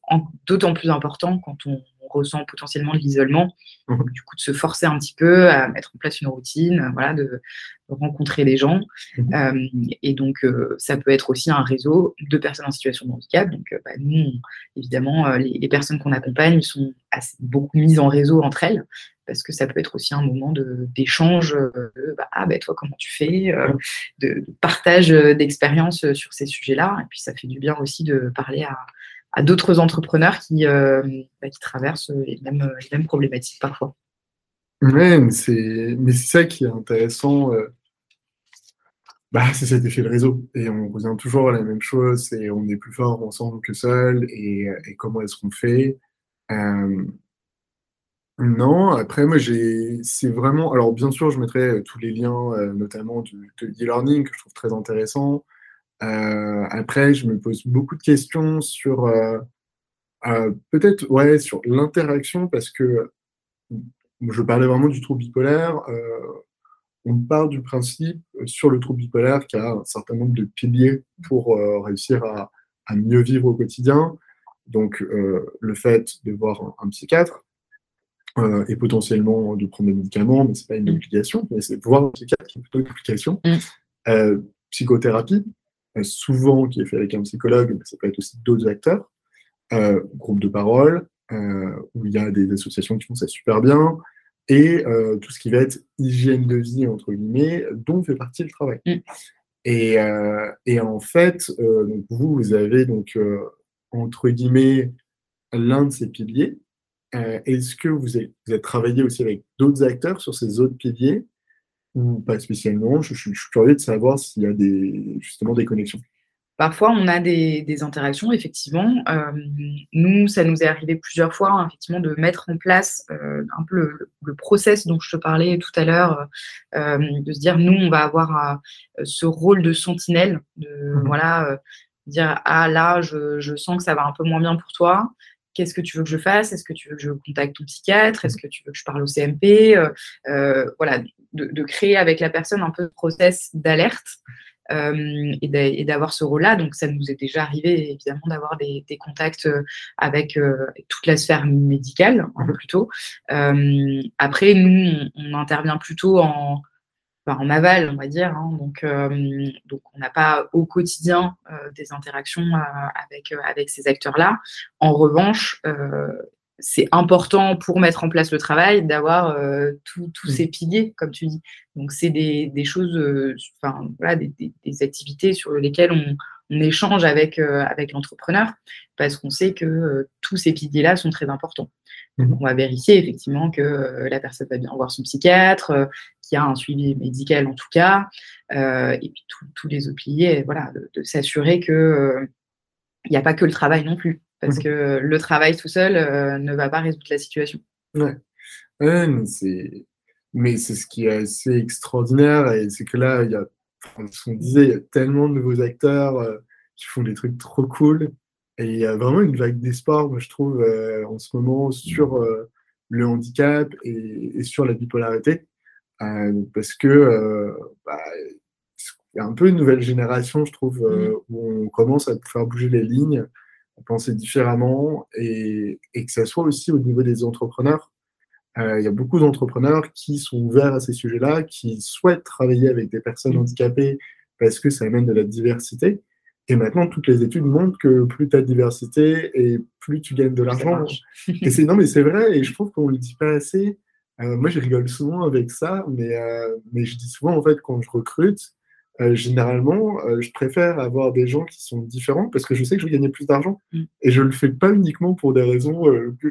d'autant plus important quand on, ressent potentiellement de l'isolement, mhm. du coup de se forcer un petit peu à mettre en place une routine, voilà, de, rencontrer des gens. Mhm. Euh, et donc, euh, ça peut être aussi un réseau de personnes en situation de handicap. Donc, bah, nous, évidemment, les, les, personnes qu'on accompagne sont assez, beaucoup mises en réseau entre elles parce que ça peut être aussi un moment d'échange, euh, bah, ah ben toi comment tu fais, euh, de, partage euh, d'expériences sur ces sujets-là, et puis ça fait du bien aussi de parler à, d'autres entrepreneurs qui, bah, qui traversent les mêmes, les mêmes, problématiques parfois. Oui, mais c'est ça qui est intéressant. Bah, c'est cet effet de réseau. Et on revient toujours à la même chose, c'est on est plus fort ensemble que seul, et, et comment est-ce qu'on fait non, après moi j'ai c'est vraiment alors bien sûr je mettrai, euh, tous les liens, euh, notamment du de e-learning que je trouve très intéressant. Euh, après je me pose beaucoup de questions sur, peut-être ouais, sur l'interaction parce que, je parlais vraiment du trouble bipolaire, on parle du principe, sur le trouble bipolaire qu'il y a un certain nombre de piliers pour, réussir à mieux vivre au quotidien. Donc, le fait de voir un psychiatre euh, et potentiellement de prendre des médicaments, mais ce n'est pas une mm. obligation, mais c'est voir un psychiatre qui est plutôt une application. Mm. Euh, psychothérapie, euh, souvent qui est fait avec un psychologue, mais ça peut être aussi d'autres acteurs. groupe de parole, où il y a des associations qui font ça super bien, et tout ce qui va être hygiène de vie, entre guillemets, dont fait partie le travail. Mm. Et, et, en fait, donc vous, vous avez donc, entre guillemets, l'un de ces piliers, euh, est-ce que vous avez, travaillé aussi avec d'autres acteurs sur ces autres piliers ou pas spécialement? Je, suis curieux de savoir s'il y a des, justement des connexions. Parfois, on a des, interactions, effectivement. Euh, nous, ça nous est arrivé plusieurs fois, hein, effectivement, de mettre en place euh, un peu le, process dont je te parlais tout à l'heure, de se dire, nous, on va avoir ce rôle de sentinelle, de mmh voilà, dire, ah là, je, je, sens que ça va un peu moins bien pour toi qu'est-ce que tu veux que je fasse? Est-ce que tu veux que je contacte ton psychiatre? Est-ce que tu veux que je parle au CMP euh, euh, Voilà, de, créer avec la personne un peu de process d'alerte euh, et d'avoir ce rôle-là. Donc, ça nous est déjà arrivé, évidemment, d'avoir des, contacts avec toute la sphère médicale, un peu plus tôt. après, nous, on, intervient plutôt en, en aval, on va dire. Hein. donc, donc, on n'a pas au quotidien des interactions avec, avec ces acteurs-là. En revanche, c'est important pour mettre en place le travail d'avoir tous mmh. ces piliers, comme tu dis. Donc, c'est des, des, choses, enfin, voilà, des, des, activités sur lesquelles on, on échange avec, avec l'entrepreneur parce qu'on sait que tous ces piliers-là sont très importants. Mmh. on va vérifier effectivement que la personne va bien voir son psychiatre, qu'il y a un suivi médical en tout cas, et puis tous les autres piliers, voilà, de, s'assurer que il n'y a pas que le travail non plus, parce mmh. que le travail tout seul ne va pas résoudre la situation. Ouais, mais c'est mais c'est ce qui est assez extraordinaire, et c'est que là, il y a, ce qu'on disait, il y a tellement de nouveaux acteurs qui font des trucs trop cool. Et il y a vraiment une vague d'espoir, moi, je trouve, euh, en ce moment, sur euh, le handicap et, sur la bipolarité. Euh, parce que bah, il y a un peu une nouvelle génération, je trouve, mmh. où on commence à faire bouger les lignes, à penser différemment, et, et que ça soit aussi au niveau des entrepreneurs. Il y a beaucoup d'entrepreneurs qui sont ouverts à ces sujets-là, qui souhaitent travailler avec des personnes mmh. handicapées parce que ça amène de la diversité. Et maintenant, toutes les études montrent que plus tu as de diversité et plus tu gagnes de l'argent. et c'est non, mais c'est vrai, et je trouve qu'on ne le dit pas assez. Euh, moi, je rigole souvent avec ça, mais, euh, mais je dis souvent, en fait, quand je recrute, euh, généralement, je préfère avoir des gens qui sont différents parce que je sais que je vais gagner plus d'argent. Mm. Et je ne le fais pas uniquement pour des raisons,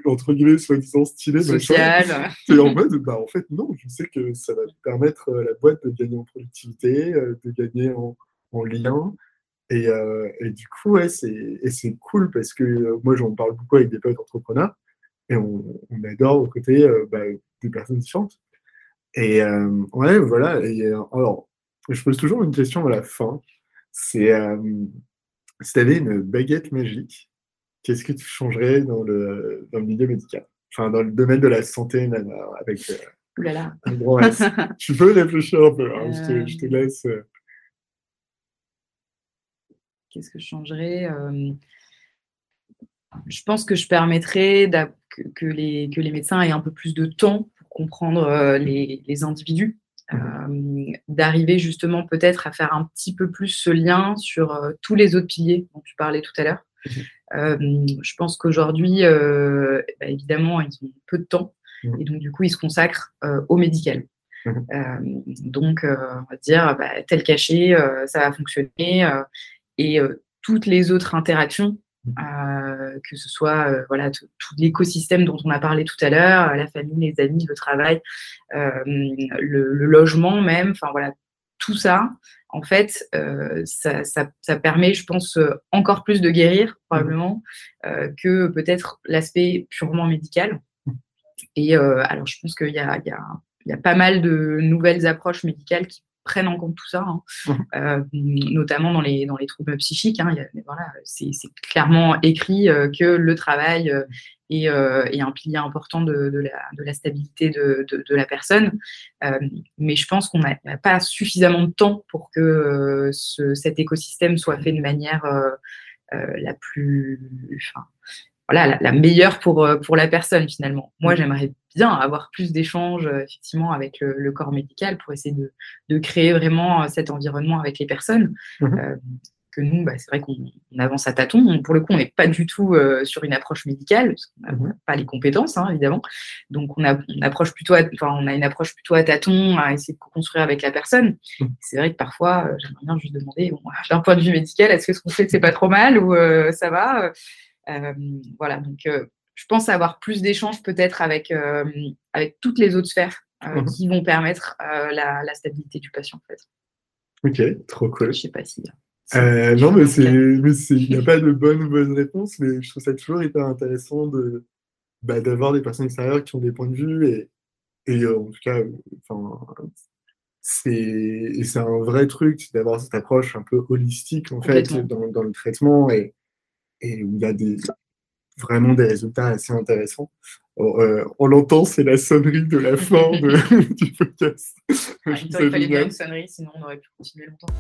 entre guillemets, soi-disant stylées. Sociales. C'est en mode, bah, en fait, non, je sais que ça va permettre à la boîte de gagner en productivité, de gagner en, en lien. Euh, et, du coup, ouais, c'est cool parce que euh, moi, j'en parle beaucoup avec des potes entrepreneurs et on, adore au côté euh, bah, des personnes différentes. Et ouais, voilà. Et, alors, je pose toujours une question à la fin. C'est si tu avais une baguette magique, qu'est-ce que tu changerais dans le, dans le milieu médical? Enfin, dans le domaine de la santé, avec. Oulala. tu peux réfléchir un peu, hein, je, te, je, te, laisse. Qu'est-ce que je changerais Je pense que je permettrais que, les, que les médecins aient un peu plus de temps pour comprendre les, individus. Mmh d'arriver justement peut-être à faire un petit peu plus ce lien sur tous les autres piliers dont tu parlais tout à l'heure. Mmh je pense qu'aujourd'hui, bah, évidemment, ils ont peu de temps mmh et donc du coup, ils se consacrent au médical. donc, on va dire, bah, tel cachet, ça va fonctionner et toutes les autres interactions. Que ce soit voilà, tout, l'écosystème dont on a parlé tout à l'heure, la famille, les amis, le travail, le, logement même, enfin voilà, tout ça, en fait, ça, ça, permet, je pense, encore plus de guérir, probablement, que peut-être l'aspect purement médical. Et alors, je pense qu'il y a, y, y a, pas mal de nouvelles approches médicales qui prennent en compte tout ça, hein. mmh. euh, notamment dans les, dans les troubles psychiques. Hein, voilà, c'est clairement écrit euh, que le travail euh, est, est, un pilier important de, de, la, de la, stabilité de, de la personne. mais je pense qu'on n'a pas suffisamment de temps pour que ce, cet écosystème soit fait de manière la plus... Enfin, voilà, la, meilleure pour, pour la personne finalement. Moi, mmh. j'aimerais bien avoir plus d'échanges euh, effectivement avec le, corps médical pour essayer de, créer vraiment euh, cet environnement avec les personnes. Mmh euh, que nous, bah, c'est vrai qu'on avance à tâtons. Pour le coup, on n'est pas du tout sur une approche médicale, parce qu'on n'a mmh pas les compétences, hein, évidemment. Donc, on a, approche plutôt enfin, on a une approche plutôt à tâtons, à essayer de construire avec la personne. C'est vrai que parfois, j'aimerais bien juste demander, d'un point de vue médical, est-ce que ce qu'on fait, c'est pas trop mal ou ça va Voilà, donc je pense avoir plus d'échanges peut-être avec, euh, avec toutes les autres sphères euh, mhm. qui vont permettre euh, la, stabilité du patient en fait. Ok, trop cool. Je sais pas si. non, mais il n'y a pas de bonne ou mauvaise réponse, mais je trouve ça toujours hyper intéressant de, bah, d'avoir des personnes extérieures qui ont des points de vue et, et en tout cas, c'est, c'est un vrai truc d'avoir cette approche un peu holistique en fait dans, dans, le traitement et, et où il y a des, vraiment des résultats assez intéressants. euh, on l'entend, c'est la sonnerie de la fin du podcast. Ah, il fallait bien une sonnerie, sinon on aurait pu continuer longtemps.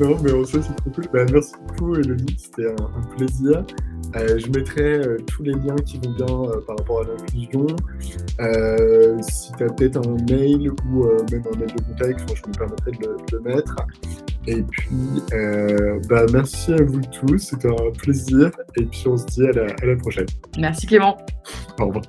non, mais en soi, c'est trop cool. Bah, merci beaucoup, Elodie, c'était un, plaisir. Euh, je mettrai euh, tous les liens qui vont bien par rapport à l'inclusion. si tu as peut-être un mail ou même un mail de contact, je me permettrai de le, mettre. Et puis, bah, merci à vous tous, c'était un plaisir. Et puis, on se dit à la, à la prochaine. Merci Clément. Au revoir.